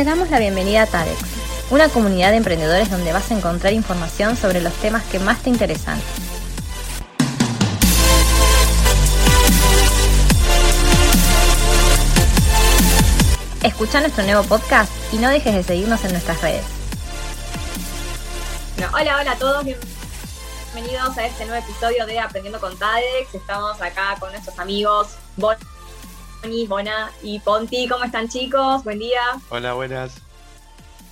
Te damos la bienvenida a TADEX, una comunidad de emprendedores donde vas a encontrar información sobre los temas que más te interesan. Escucha nuestro nuevo podcast y no dejes de seguirnos en nuestras redes. hola, hola a todos, bienvenidos a este nuevo episodio de Aprendiendo con TADEX. Estamos acá con nuestros amigos Bona y Ponti. ¿Cómo están chicos? Buen día. Hola, buenas.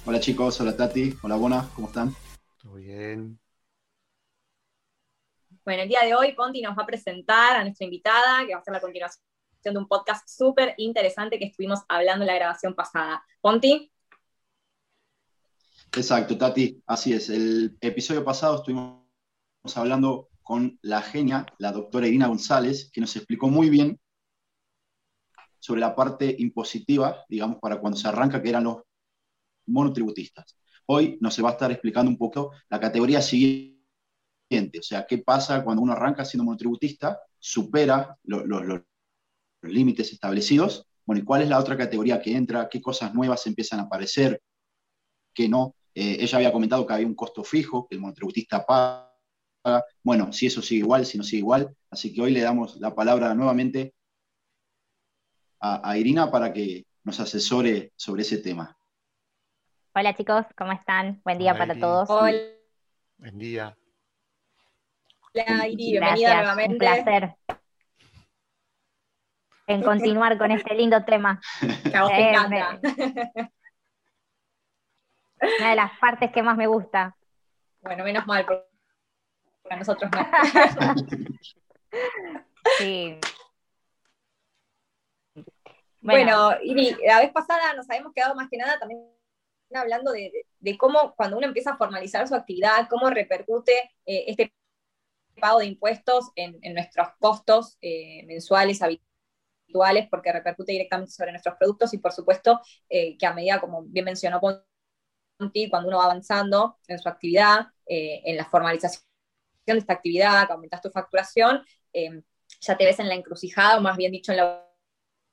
Hola chicos, hola Tati, hola Bona, ¿cómo están? Todo bien. Bueno, el día de hoy Ponti nos va a presentar a nuestra invitada, que va a ser la continuación de un podcast súper interesante que estuvimos hablando en la grabación pasada. Ponti. Exacto, Tati, así es. El episodio pasado estuvimos hablando con la genia, la doctora Irina González, que nos explicó muy bien sobre la parte impositiva, digamos, para cuando se arranca, que eran los monotributistas. Hoy nos se va a estar explicando un poco la categoría siguiente, o sea, qué pasa cuando uno arranca siendo monotributista, supera los límites establecidos, bueno, y cuál es la otra categoría que entra, qué cosas nuevas empiezan a aparecer, qué no. Eh, ella había comentado que había un costo fijo, que el monotributista paga. Bueno, si eso sigue igual, si no sigue igual. Así que hoy le damos la palabra nuevamente a, Irina para que nos asesore sobre ese tema. Hola chicos, ¿cómo están? Buen día para todos. Hola. Buen día. Hola Irina, bienvenida nuevamente. Un placer en continuar con este lindo tema. Eh, una de las partes que más me gusta. Bueno, menos mal, para nosotros no. sí. Bueno, y la vez pasada nos habíamos quedado más que nada también hablando de, cómo cuando uno empieza a formalizar su actividad, cómo repercute eh, este pago de impuestos en, nuestros costos eh, mensuales habituales, porque repercute directamente sobre nuestros productos y por supuesto eh, que a medida, como bien mencionó Ponti, cuando uno va avanzando en su actividad, en la formalización de esta actividad, que aumentas tu facturación, ya te ves en la encrucijada, o más bien dicho en la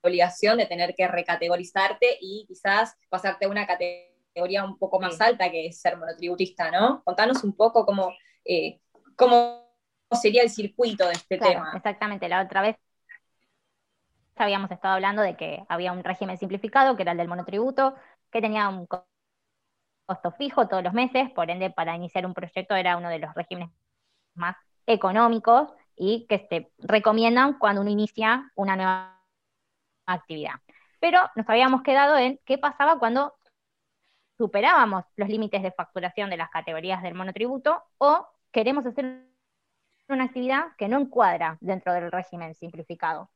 obligación de tener que recategorizarte y quizás pasarte a una categoría un poco más alta que es ser monotributista, ¿no? Contanos un poco cómo, eh, cómo sería el circuito de este tema. Exactamente, la otra vez habíamos estado hablando de que había un régimen simplificado, que era el del monotributo, que tenía un costo fijo todos los meses, por ende para iniciar un proyecto era uno de los regímenes más económicos y que se recomiendan cuando uno inicia una nueva actividad. Pero nos habíamos quedado en qué pasaba cuando superábamos los límites de facturación de las categorías del monotributo o queremos hacer una actividad que no encuadra dentro del régimen simplificado.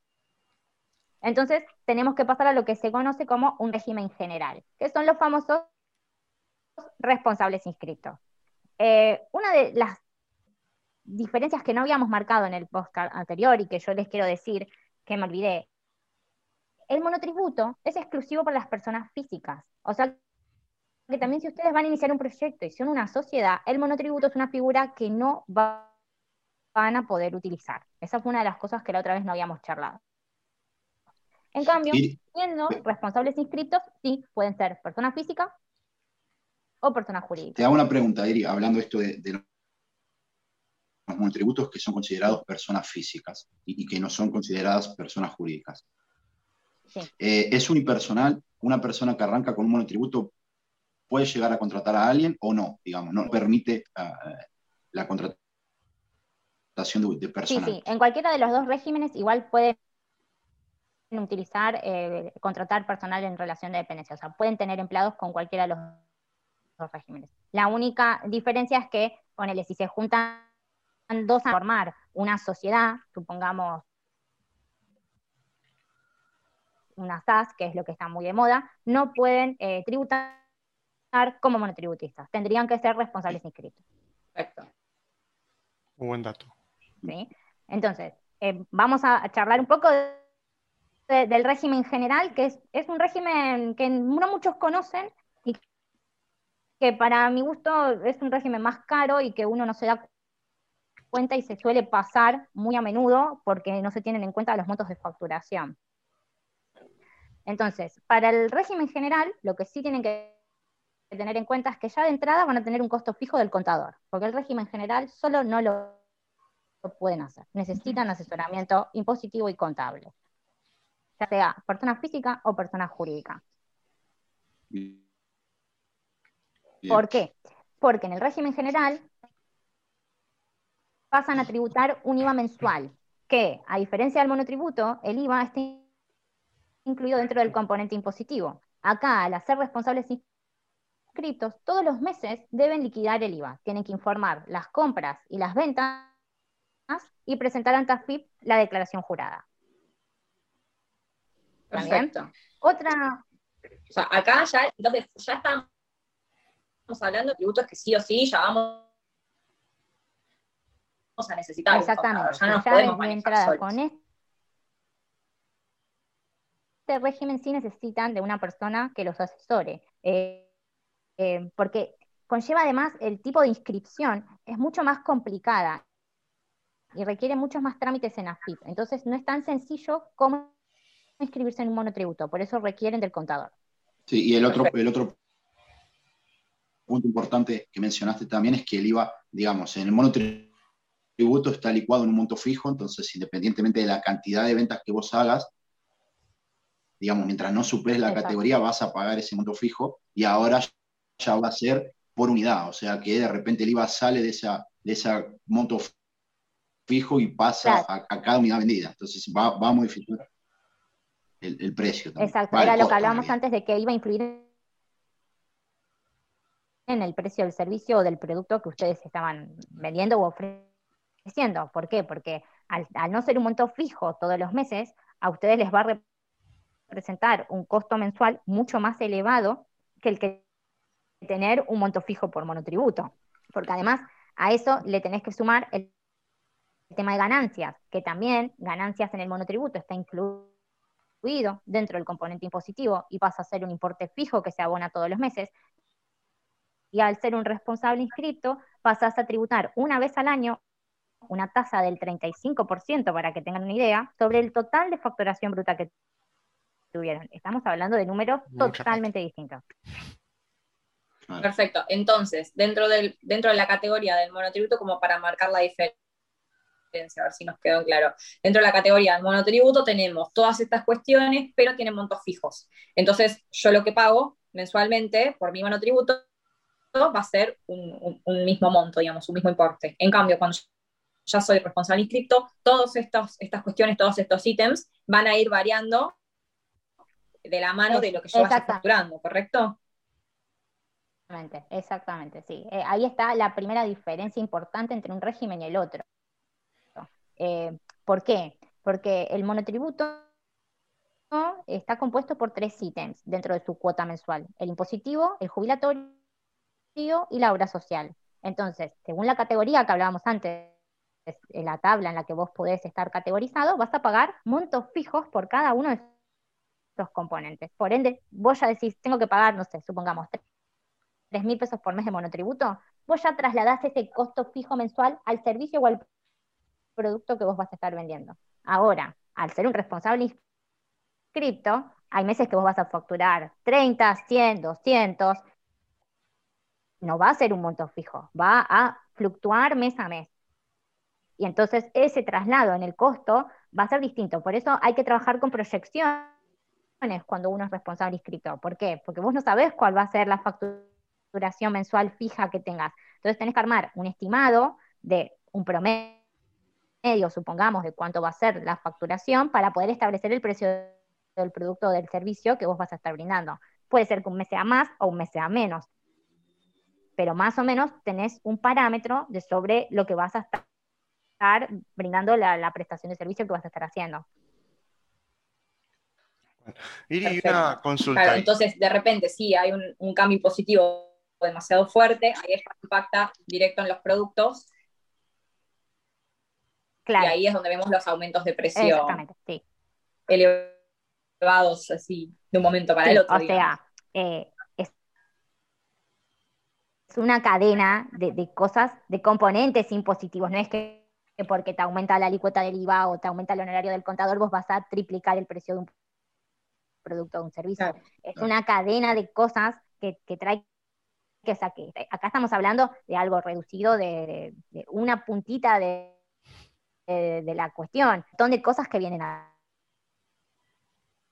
Entonces, tenemos que pasar a lo que se conoce como un régimen general, que son los famosos responsables inscritos. Eh, una de las diferencias que no habíamos marcado en el post anterior y que yo les quiero decir, que me olvidé, el monotributo es exclusivo para las personas físicas. O sea, que también si ustedes van a iniciar un proyecto y son una sociedad, el monotributo es una figura que no van a poder utilizar. Esa fue una de las cosas que la otra vez no habíamos charlado. En cambio, siendo responsables inscritos, sí, pueden ser personas físicas o personas jurídicas. Te hago una pregunta, Eri, hablando esto de, los monotributos que son considerados personas físicas y que no son consideradas personas jurídicas. Eh, ¿Es unipersonal? ¿Una persona que arranca con un monotributo puede llegar a contratar a alguien o no? Digamos, no permite ah, la contratación de, personas. Sí, sí, en cualquiera de los dos regímenes igual pueden utilizar, eh, contratar personal en relación de dependencia, o sea, pueden tener empleados con cualquiera de los dos regímenes. La única diferencia es que, ponele, si se juntan dos a formar una sociedad, supongamos una SAS, que es lo que está muy de moda, no pueden eh, tributar como monotributistas. Tendrían que ser responsables inscritos. Perfecto. Un buen dato. Entonces, eh, vamos a charlar un poco del régimen general, que es, es, un régimen que no muchos conocen y que para mi gusto es un régimen más caro y que uno no se da cuenta y se suele pasar muy a menudo porque no se tienen en cuenta los montos de facturación. Entonces, para el régimen general, lo que sí tienen que tener en cuenta es que ya de entrada van a tener un costo fijo del contador, porque el régimen general solo no lo pueden hacer. Necesitan asesoramiento impositivo y contable, ya sea persona física o persona jurídica. ¿Por qué? Porque en el régimen general pasan a tributar un IVA mensual, que a diferencia del monotributo, el IVA está incluido dentro del componente impositivo. Acá, al hacer responsables inscriptos, todos los meses deben liquidar el IVA. Tienen que informar las compras y las ventas y presentar ante AFIP la declaración jurada. Perfecto. Otra. O sea, acá ya, entonces, ya estamos hablando de tributos que sí o sí ya vamos a necesitar. Exactamente. Ya nos Ya podemos manejar solos. con este régimen sí necesitan de una persona que los asesore. Eh, eh, porque conlleva además el tipo de inscripción, es mucho más complicada y requiere muchos más trámites en AFIP. Entonces no es tan sencillo como inscribirse en un monotributo, por eso requieren del contador. Sí, y el otro, el otro punto importante que mencionaste también es que el IVA, digamos, en el monotributo está licuado en un monto fijo, entonces independientemente de la cantidad de ventas que vos hagas, digamos, mientras no superes la Exacto. categoría vas a pagar ese monto fijo y ahora ya va a ser por unidad, o sea que de repente el IVA sale de, esa, de ese monto fijo y pasa Claro. a, a cada unidad vendida, entonces va, va a modificar el, el precio también. Exacto, Va, era lo que hablábamos antes de que iba a influir en el precio del servicio o del producto que ustedes estaban vendiendo o ofreciendo. ¿Por qué? Porque al, al no ser un monto fijo todos los meses, a ustedes les va a representar un costo mensual mucho más elevado que el que tener un monto fijo por monotributo. Porque además a eso le tenés que sumar el, tema de ganancias, que también ganancias en el monotributo está incluido dentro del componente impositivo y pasa a ser un importe fijo que se abona todos los meses. Y al ser un responsable inscrito, pasas a tributar una vez al año una tasa del 35%, para que tengan una idea, sobre el total de facturación bruta que tuvieron. Estamos hablando de números Mucha totalmente distintos. Perfecto. Entonces, dentro, del, dentro de la categoría del monotributo, como para marcar la diferencia, a ver si nos quedó claro. Dentro de la categoría del monotributo tenemos todas estas cuestiones, pero tienen montos fijos. Entonces, yo lo que pago mensualmente por mi monotributo va a ser un, un- un mismo monto, digamos, un mismo importe. En cambio, cuando ya soy responsable inscripto, todas estas cuestiones, todos estos ítems van a ir variando de la mano de lo que yo vaya facturando, ¿correcto? Exactamente, exactamente, sí. Eh, ahí está la primera diferencia importante entre un régimen y el otro. Eh, ¿Por qué? Porque el monotributo está compuesto por tres ítems dentro de su cuota mensual: el impositivo, el jubilatorio y la obra social. Entonces, según la categoría que hablábamos antes, en la tabla en la que vos podés estar categorizado, vas a pagar montos fijos por cada uno de componentes. Por ende, vos ya decís, tengo que pagar, no sé, supongamos, 3 mil pesos por mes de monotributo, vos ya trasladás ese costo fijo mensual al servicio o al producto que vos vas a estar vendiendo. Ahora, al ser un responsable inscripto, hay meses que vos vas a facturar 30, 100, 200, no va a ser un monto fijo, va a fluctuar mes a mes. Y entonces ese traslado en el costo va a ser distinto. Por eso hay que trabajar con proyecciones cuando uno es responsable inscrito. ¿Por qué? Porque vos no sabés cuál va a ser la facturación mensual fija que tengas. Entonces tenés que armar un estimado de un promedio, supongamos, de cuánto va a ser la facturación para poder establecer el precio del producto o del servicio que vos vas a estar brindando. Puede ser que un mes sea más o un mes sea menos, pero más o menos tenés un parámetro de sobre lo que vas a estar brindando la, la prestación de servicio que vas a estar haciendo. Iri, Perfecto. una consulta. Claro, entonces de repente sí hay un, un cambio impositivo demasiado fuerte, ahí esto impacta directo en los productos Claro, y ahí es donde vemos los aumentos de precio exactamente, sí. elevados así de un momento para Sí, el otro. o digamos. sea, eh, es, es una cadena de, de cosas, de componentes impositivos. No es que, que porque te aumenta la alícuota del IVA o te aumenta el honorario del contador, vos vas a triplicar el precio de un producto de un servicio. Claro, es claro. una cadena de cosas que, que trae que saque. Acá estamos hablando de algo reducido, de, de- de una puntita de, de- de la cuestión. Un montón de cosas que vienen a-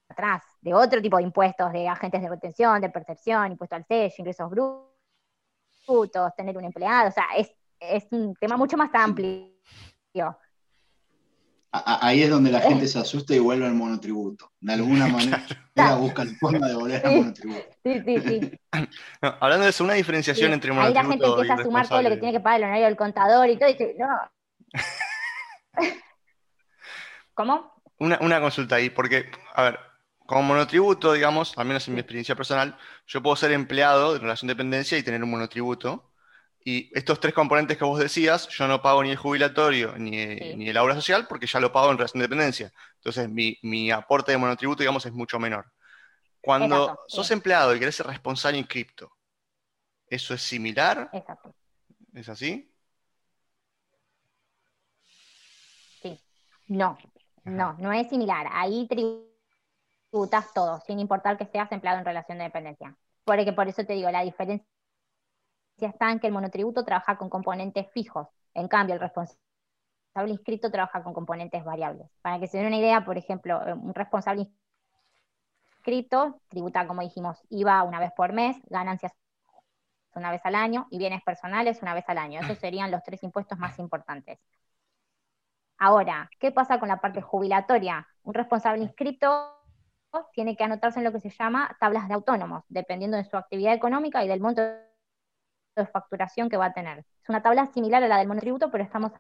atrás, de otro tipo de impuestos, de agentes de retención, de percepción, impuesto al sello, ingresos brutos, tener un empleado. O sea, es, es un tema mucho más amplio. A- Ahí es donde la gente se asusta y vuelve al monotributo. De alguna manera busca la forma de volver al monotributo. Sí, sí, sí. No, hablando de eso, una diferenciación Sí, entre Ahí la gente monotributo y empieza a sumar todo lo que tiene que pagar el honorario del contador y todo, y dice, no. ¿Cómo? Una, una consulta ahí, porque, a ver, como monotributo, digamos, al menos en mi experiencia personal, yo puedo ser empleado de relación de dependencia y tener un monotributo. Y estos tres componentes que vos decías, yo no pago ni el jubilatorio ni, Sí. ni el obra social porque ya lo pago en relación de dependencia. Entonces, mi, mi aporte de monotributo, digamos, es mucho menor. Cuando Exacto, sí. sos empleado y querés ser responsable inscripto, ¿eso es similar? Exacto. ¿Es así? Sí. No, no, no es similar. Ahí tributas todo, sin importar que seas empleado en relación de dependencia. Porque por eso te digo, la diferencia está en que el monotributo trabaja con componentes fijos. En cambio, el responsable inscrito trabaja con componentes variables. Para que se den una idea, por ejemplo, un responsable inscrito tributa, como dijimos, IVA una vez por mes, ganancias una vez al año y bienes personales una vez al año. Esos serían los tres impuestos más importantes. Ahora, ¿qué pasa con la parte jubilatoria? Un responsable inscrito tiene que anotarse en lo que se llama tablas de autónomos, dependiendo de su actividad económica y del monto facturación que va a tener. Es una tabla similar a la del monotributo, pero estamos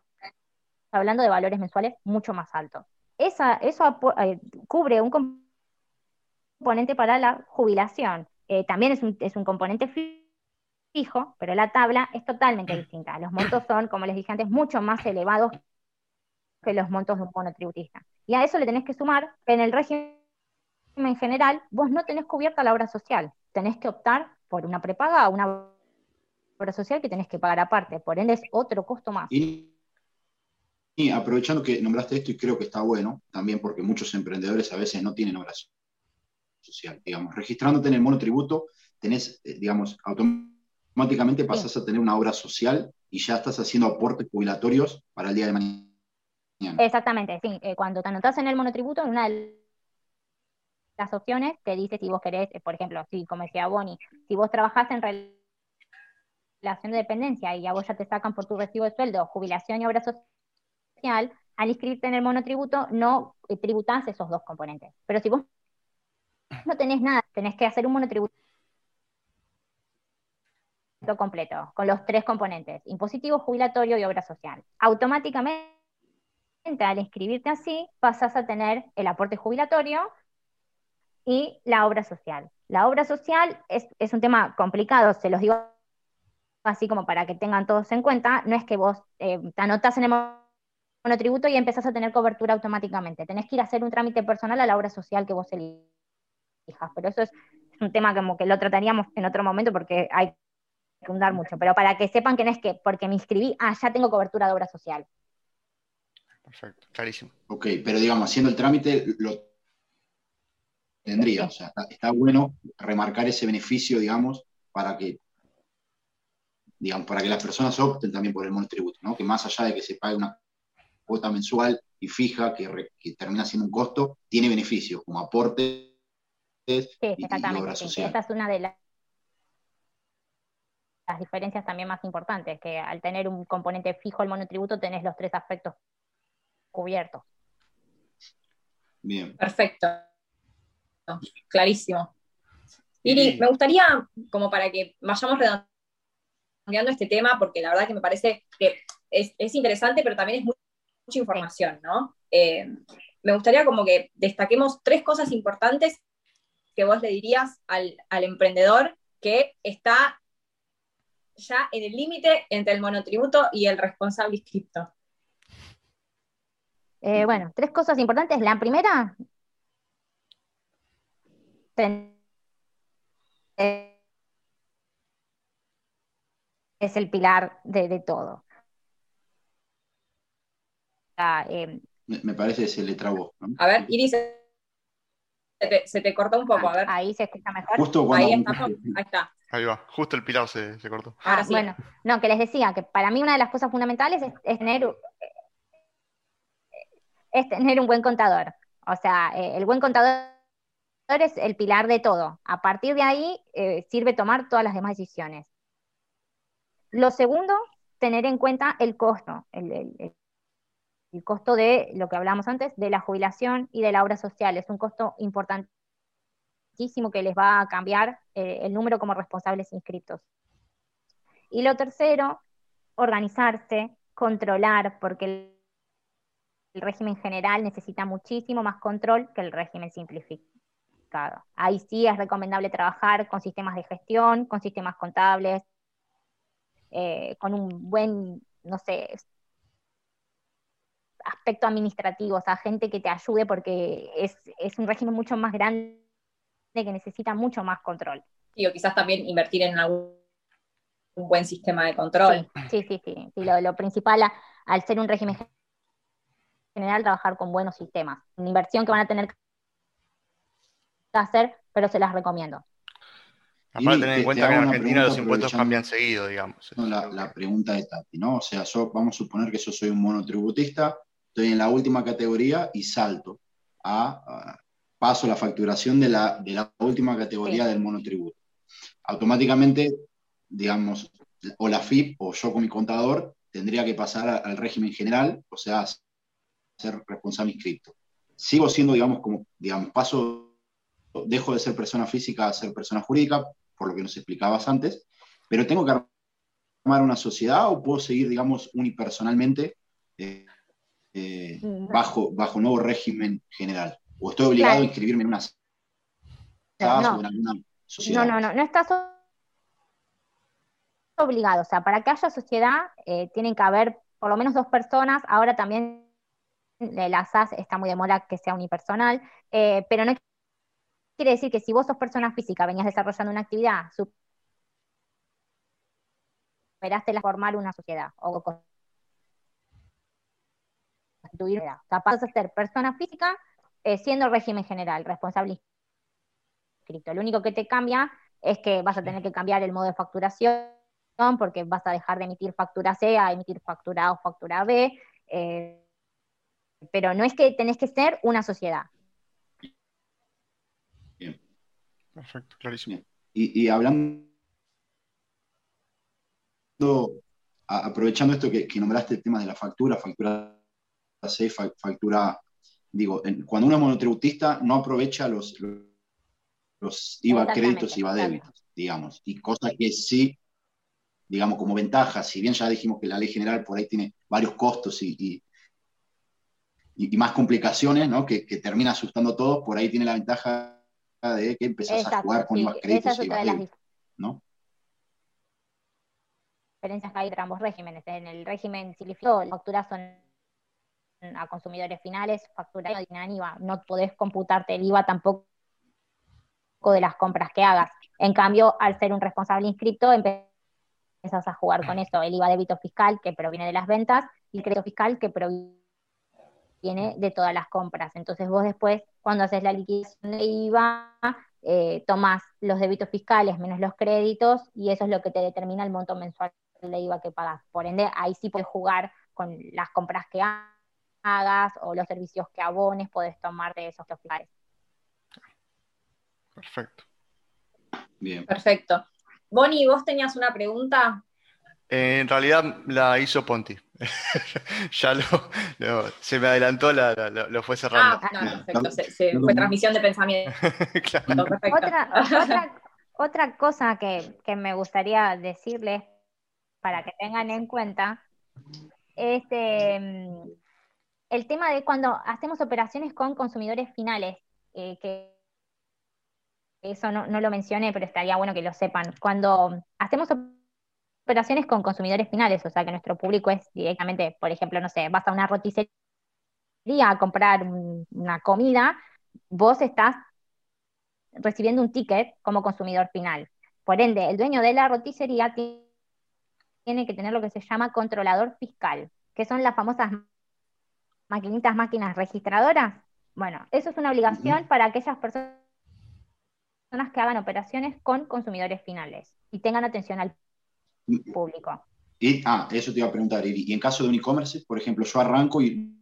hablando de valores mensuales mucho más altos. Esa, eso eh, cubre un com- componente para la jubilación. Eh, también es un, es un componente fi- fijo, pero la tabla es totalmente distinta. Los montos son, como les dije antes, mucho más elevados que los montos de un monotributista. Y a eso le tenés que sumar que en el régimen general vos no tenés cubierta la obra social. Tenés que optar por una prepaga o una obra social que tenés que pagar aparte. Por ende es otro costo más. Y, y aprovechando que nombraste esto, y creo que está bueno, también porque muchos emprendedores a veces no tienen obra social, digamos, registrándote en el monotributo, tenés, eh, digamos, automáticamente pasás a tener una obra social y ya estás haciendo aportes jubilatorios para el día de mañana. Exactamente, sí. Eh, cuando te anotás en el monotributo, en una de las opciones te dice si vos querés, eh, por ejemplo, si, como decía Bonnie, si vos trabajás en relación de dependencia y a vos ya te sacan por tu recibo de sueldo jubilación y obra social, al inscribirte en el monotributo no eh, tributás esos dos componentes. Pero si vos no tenés nada, tenés que hacer un monotributo completo, con los tres componentes, impositivo, jubilatorio y obra social. Automáticamente, al inscribirte así, pasas a tener el aporte jubilatorio y la obra social. La obra social es, es un tema complicado, se los digo así como para que tengan todos en cuenta, no es que vos eh, te anotás en el monotributo y empezás a tener cobertura automáticamente. Tenés que ir a hacer un trámite personal a la obra social que vos elijas, pero eso es un tema como que lo trataríamos en otro momento porque hay que hundar mucho, pero para que sepan que no es que porque me inscribí, ah, ya tengo cobertura de obra social. Perfecto, clarísimo. Ok, pero digamos, haciendo el trámite lo tendría, o sea, está, está bueno remarcar ese beneficio, digamos, para que digamos, para que las personas opten también por el monotributo, ¿no? Que más allá de que se pague una cuota mensual y fija, que, re- que termina siendo un costo, tiene beneficios como aportes Sí, y, y exactamente. obra sí. social. Esa es una de las, las diferencias también más importantes, que al tener un componente fijo el monotributo tenés los tres aspectos cubiertos. Bien. Perfecto. Clarísimo. Iri, Y- me gustaría, como para que vayamos redondeando este tema, porque la verdad que me parece que es, es interesante, pero también es mu- mucha información, ¿no? Eh, me gustaría como que destaquemos tres cosas importantes que vos le dirías al, emprendedor que está ya en el límite entre el monotributo y el responsable inscripto. Eh, bueno, tres cosas importantes. La primera, eh, es el pilar de, de todo. Ah, eh, Me, me parece que se le trabó, ¿no? A ver, Iris, se te, cortó un poco, a ver. Ahí se escucha mejor. Justo Ahí, estamos, ahí está. Ahí va, justo el pilar se, se cortó. Ah, bueno, no, que les decía que para mí una de las cosas fundamentales es, tener es tener un buen contador. O sea, eh, el buen contador es el pilar de todo. A partir de ahí eh, sirve tomar todas las demás decisiones. Lo segundo, tener en cuenta el costo, el, costo de lo que hablamos antes, de la jubilación y de la obra social. Es un costo importantísimo que les va a cambiar eh, el número como responsables inscritos. Y lo tercero, organizarse, controlar, porque el, el régimen general necesita muchísimo más control que el régimen simplificado. Ahí sí es recomendable trabajar con sistemas de gestión, con sistemas contables, eh, con un buen, no sé, aspecto administrativo, o sea, gente que te ayude porque es, un régimen mucho más grande que necesita mucho más control. Y o quizás también invertir en algún un buen sistema de control. Sí, sí, sí. lo, principal al ser un régimen general, trabajar con buenos sistemas. Una inversión que van a tener que hacer, pero se las recomiendo. Aparte, tener en cuenta que en Argentina los impuestos cambian seguido, digamos. la, pregunta de Tati, ¿no? O sea, yo, vamos a suponer que yo soy un monotributista, estoy en la última categoría y salto a, paso la facturación de la, de la última categoría del monotributo. Automáticamente, digamos, o la FIP o yo con mi contador tendría que pasar al régimen general, o sea, ser responsable inscrito. Sigo siendo, digamos, como, digamos, paso dejo de ser persona física a ser persona jurídica, por lo que nos explicabas antes, pero tengo que armar una sociedad o puedo seguir, digamos, unipersonalmente eh, eh, bajo, bajo nuevo régimen general. O estoy obligado a inscribirme en una no, o en alguna sociedad. No, no, no, no estás obligado. O sea, para que haya sociedad eh, tienen que haber por lo menos dos personas. Ahora también la SAS está muy de moda que sea unipersonal, pero no Quiere decir que si vos sos persona física, venías desarrollando una actividad, superaste la formar una sociedad o constituir, capaz de ser persona física eh, siendo régimen general, responsable inscrito. Lo único que te cambia es que vas a tener que cambiar el modo de facturación porque vas a dejar de emitir factura C a emitir factura A o factura B, eh, pero no es que tenés que ser una sociedad. Perfecto, clarísimo. Y, hablando, aprovechando esto que, nombraste el tema de la factura, factura C, factura, digo, cuando uno es monotributista no aprovecha los, los IVA créditos, IVA débitos, digamos, y cosa que sí, digamos, como ventaja, si bien ya dijimos que la ley general por ahí tiene varios costos y, y, más complicaciones, ¿no? Que, que termina asustando a todos, por ahí tiene la ventaja de que empezás a jugar con sí. créditos y ¿no? diferencias que hay entre ambos regímenes. En el régimen simplificado, las facturas son a consumidores finales, factura no tienen IVA. No podés computarte el IVA tampoco de las compras que hagas. En cambio, al ser un responsable inscrito, empiezas a jugar con eso, el IVA débito fiscal que proviene de las ventas y el crédito fiscal que proviene viene de todas las compras. Entonces vos después, cuando haces la liquidación de IVA, eh, tomás los débitos fiscales menos los créditos y eso es lo que te determina el monto mensual de IVA que pagas. Por ende, ahí sí puedes jugar con las compras que hagas o los servicios que abones, puedes tomar de esos fiscales. Perfecto. Bien. Perfecto. Bonnie, vos tenías una pregunta. en realidad la hizo Ponti. ya lo, se me adelantó, lo fue cerrando. Ah, no, perfecto, se, fue transmisión de pensamiento. otra, cosa que, me gustaría decirles para que tengan en cuenta es em, el tema de cuando hacemos operaciones con consumidores finales, eh, que eso no, no, lo mencioné, pero estaría bueno que lo sepan. Cuando hacemos operaciones con consumidores finales, o sea que nuestro público es directamente, por ejemplo, no sé, vas a una roticería a comprar una comida, vos estás recibiendo un ticket como consumidor final. Por ende, el dueño de la roticería tiene que tener lo que se llama controlador fiscal, que son las famosas maquinitas, máquinas registradoras. Bueno, eso es una obligación para aquellas personas que hagan operaciones con consumidores finales y tengan atención al. Público. Y, ah, eso te iba a preguntar. Y en caso de un e-commerce, por ejemplo, yo arranco y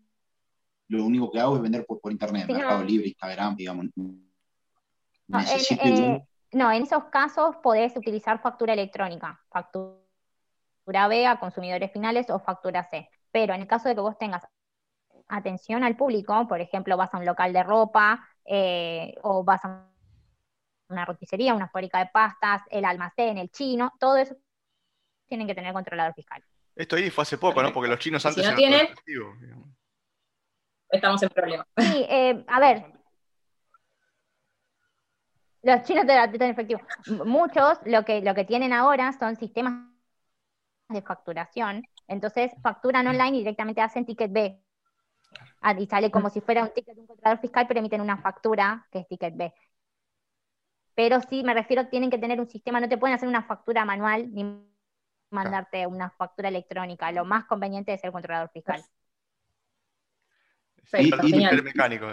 lo único que hago es vender por, por internet, Sí, no. Mercado Libre, Instagram, digamos. No, Necesito en, yo- no, en esos casos podés utilizar factura electrónica, factura B a consumidores finales o factura C. Pero en el caso de que vos tengas atención al público, por ejemplo, vas a un local de ropa eh, o vas a una roticería, una fábrica de pastas, el almacén, el chino, todo eso tienen que tener controlador fiscal. Esto ahí fue hace poco, ¿no? Porque los chinos Si antes no eran tienen-. Estamos en problema. Sí, eh, a ver. Los chinos te dan efectivo. Muchos lo que, lo que tienen ahora son sistemas de facturación. Entonces facturan online y directamente hacen ticket B. Ah, Y sale como si fuera un ticket de un controlador fiscal, pero emiten una factura que es ticket B. Pero sí, me refiero, tienen que tener un sistema, no te pueden hacer una factura manual ni mandarte una factura electrónica. Lo más conveniente es el controlador fiscal.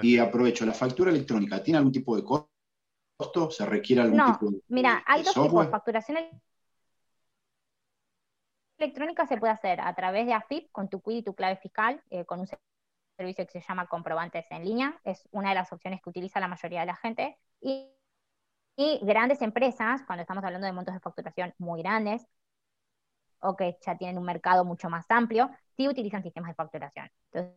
Y- aprovecho, ¿la factura electrónica tiene algún tipo de costo? ¿Se requiere algún No, tipo de, Mira, de hay dos tipos. software? Facturación el- electrónica se puede hacer a través de AFIP con tu quid y tu clave fiscal, eh, con un servicio que se llama comprobantes en línea. Es una de las opciones que utiliza la mayoría de la gente. Y, y grandes empresas, cuando estamos hablando de montos de facturación muy grandes, o que ya tienen un mercado mucho más amplio, sí utilizan sistemas de facturación. Entonces,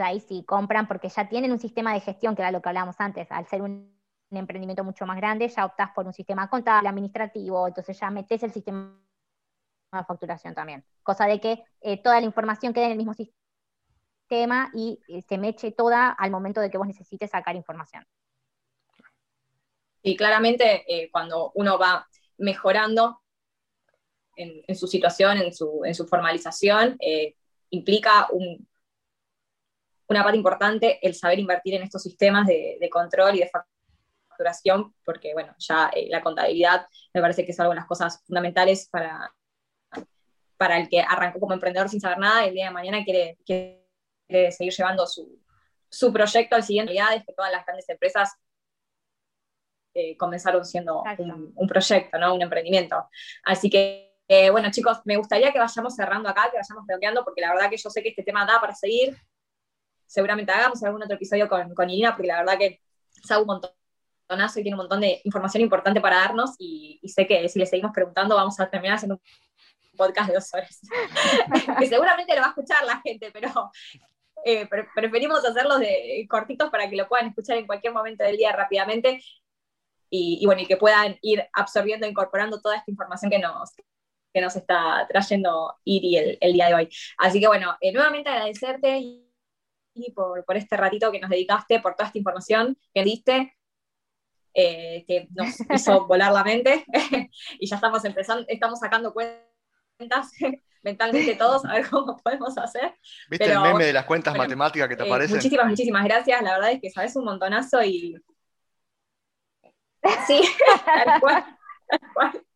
ahí sí compran porque ya tienen un sistema de gestión, que era lo que hablábamos antes, al ser un, un emprendimiento mucho más grande, ya optás por un sistema contable, administrativo, entonces ya metes el sistema de facturación también. Cosa de que eh, toda la información quede en el mismo sistema y eh, se meche toda al momento de que vos necesites sacar información. Y claramente eh, cuando uno va mejorando en, en su situación, en su, en su formalización, eh, implica un- una parte importante el saber invertir en estos sistemas de, de control y de facturación, porque bueno, ya eh, la contabilidad me parece que es algo de las cosas fundamentales para, para el que arrancó como emprendedor sin saber nada el día de mañana quiere, quiere seguir llevando su, su proyecto al siguiente. Realidad es que todas las grandes empresas eh, comenzaron siendo un, un proyecto, ¿no? un emprendimiento. Así que, eh, bueno, chicos, me gustaría que vayamos cerrando acá, que vayamos redondeando, porque la verdad que yo sé que este tema da para seguir. Seguramente hagamos algún otro episodio con, con Irina, porque la verdad que sabe un montonazo y tiene un montón de información importante para darnos, y, sé que si le seguimos preguntando vamos a terminar haciendo un podcast de dos horas. que seguramente lo va a escuchar la gente, pero eh, pre- preferimos hacerlos de cortitos para que lo puedan escuchar en cualquier momento del día rápidamente y, y bueno, y que puedan ir absorbiendo incorporando toda esta información que nos, que nos está trayendo Iri el, el día de hoy. Así que bueno, eh, nuevamente agradecerte Iri, por, por este ratito que nos dedicaste, por toda esta información que diste, eh, que nos hizo volar la mente y ya estamos empezando, estamos sacando cuentas mentalmente todos a ver cómo podemos hacer. ¿Viste Pero, el meme de las cuentas bueno, matemáticas que te Eh, aparecen? muchísimas, muchísimas gracias. La verdad es que sabes un montonazo y. Sí, tal cual, tal cual.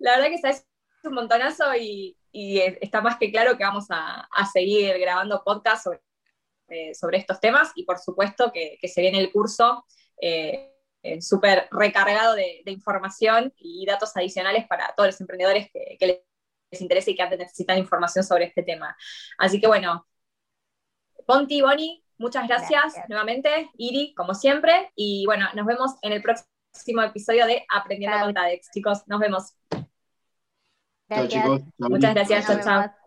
La verdad que sabes un montonazo y, y está más que claro que vamos a, a seguir grabando podcast sobre, eh, sobre estos temas y por supuesto que, que se viene el curso eh, súper recargado de, de información y datos adicionales para todos los emprendedores que, que les interese y que antes necesitan información sobre este tema. Así que bueno, Ponti, Boni, muchas gracias, Gracias. nuevamente, Iri, como siempre, y bueno, nos vemos en el próximo episodio de Aprendiendo con TADEX. Chicos, nos vemos. Chao, Gracias. chicos. Chao, Muchas gracias, chao, chao.